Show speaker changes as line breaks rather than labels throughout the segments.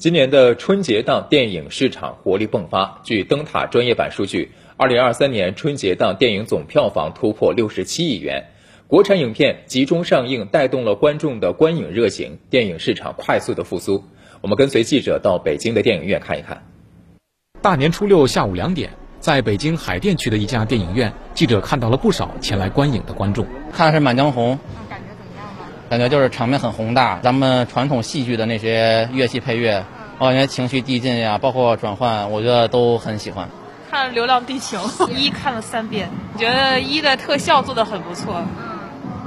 今年的春节档电影市场活力迸发。据灯塔专业版数据，二零二三年春节档电影总票房突破六十七亿元，国产影片集中上映，带动了观众的观影热情，电影市场快速的复苏。我们跟随记者到北京的电影院看一看。
大年初六下午两点，在北京海淀区的一家电影院，记者看到了不少前来观影的观众。
看的是《满江红》？
感觉
就是场面很宏大，咱们传统戏剧的那些乐器配乐，我感觉情绪递进呀，包括转换，我觉得都很喜欢。
看《流浪地球》一看了三遍，觉得一的特效做的很不错，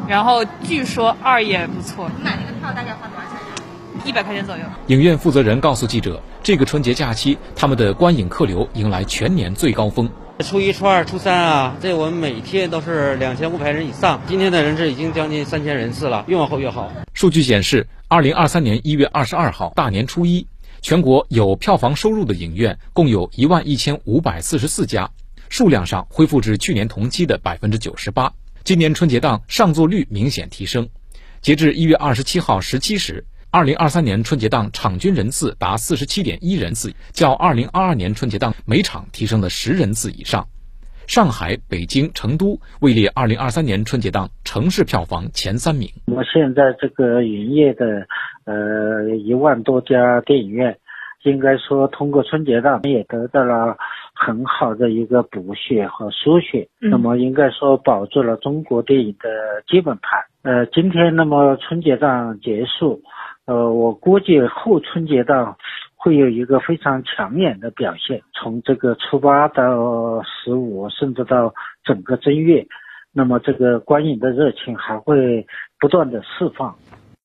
然后据说二也不错。
你买那个票大概花多少钱呀？
一百块钱左右。
影院负责人告诉记者，这个春节假期，他们的观影客流迎来全年最高峰。
初一、初二、初三啊，这我们每天都是两千五百人以上。今天的人次已经将近三千人次了，越往后越好。
数据显示，二零二三年一月二十二号大年初一，全国有票房收入的影院共有一万一千五百四十四家，数量上恢复至去年同期的百分之九十八。今年春节档上座率明显提升，截至一月二十七号十七时。二零二三年春节档场均人次达四十七点一人次，较二零二二年春节档每场提升了十人次以上。上海、北京、成都位列二零二三年春节档城市票房前三名。
那么现在这个营业的呃一万多家电影院，应该说通过春节档也得到了很好的一个补血和输血。那么应该说保住了中国电影的基本盘。呃，今天那么春节档结束。呃，我估计后春节档会有一个非常抢眼的表现，从这个初八到十五，甚至到整个正月，那么这个观影的热情还会不断的释放。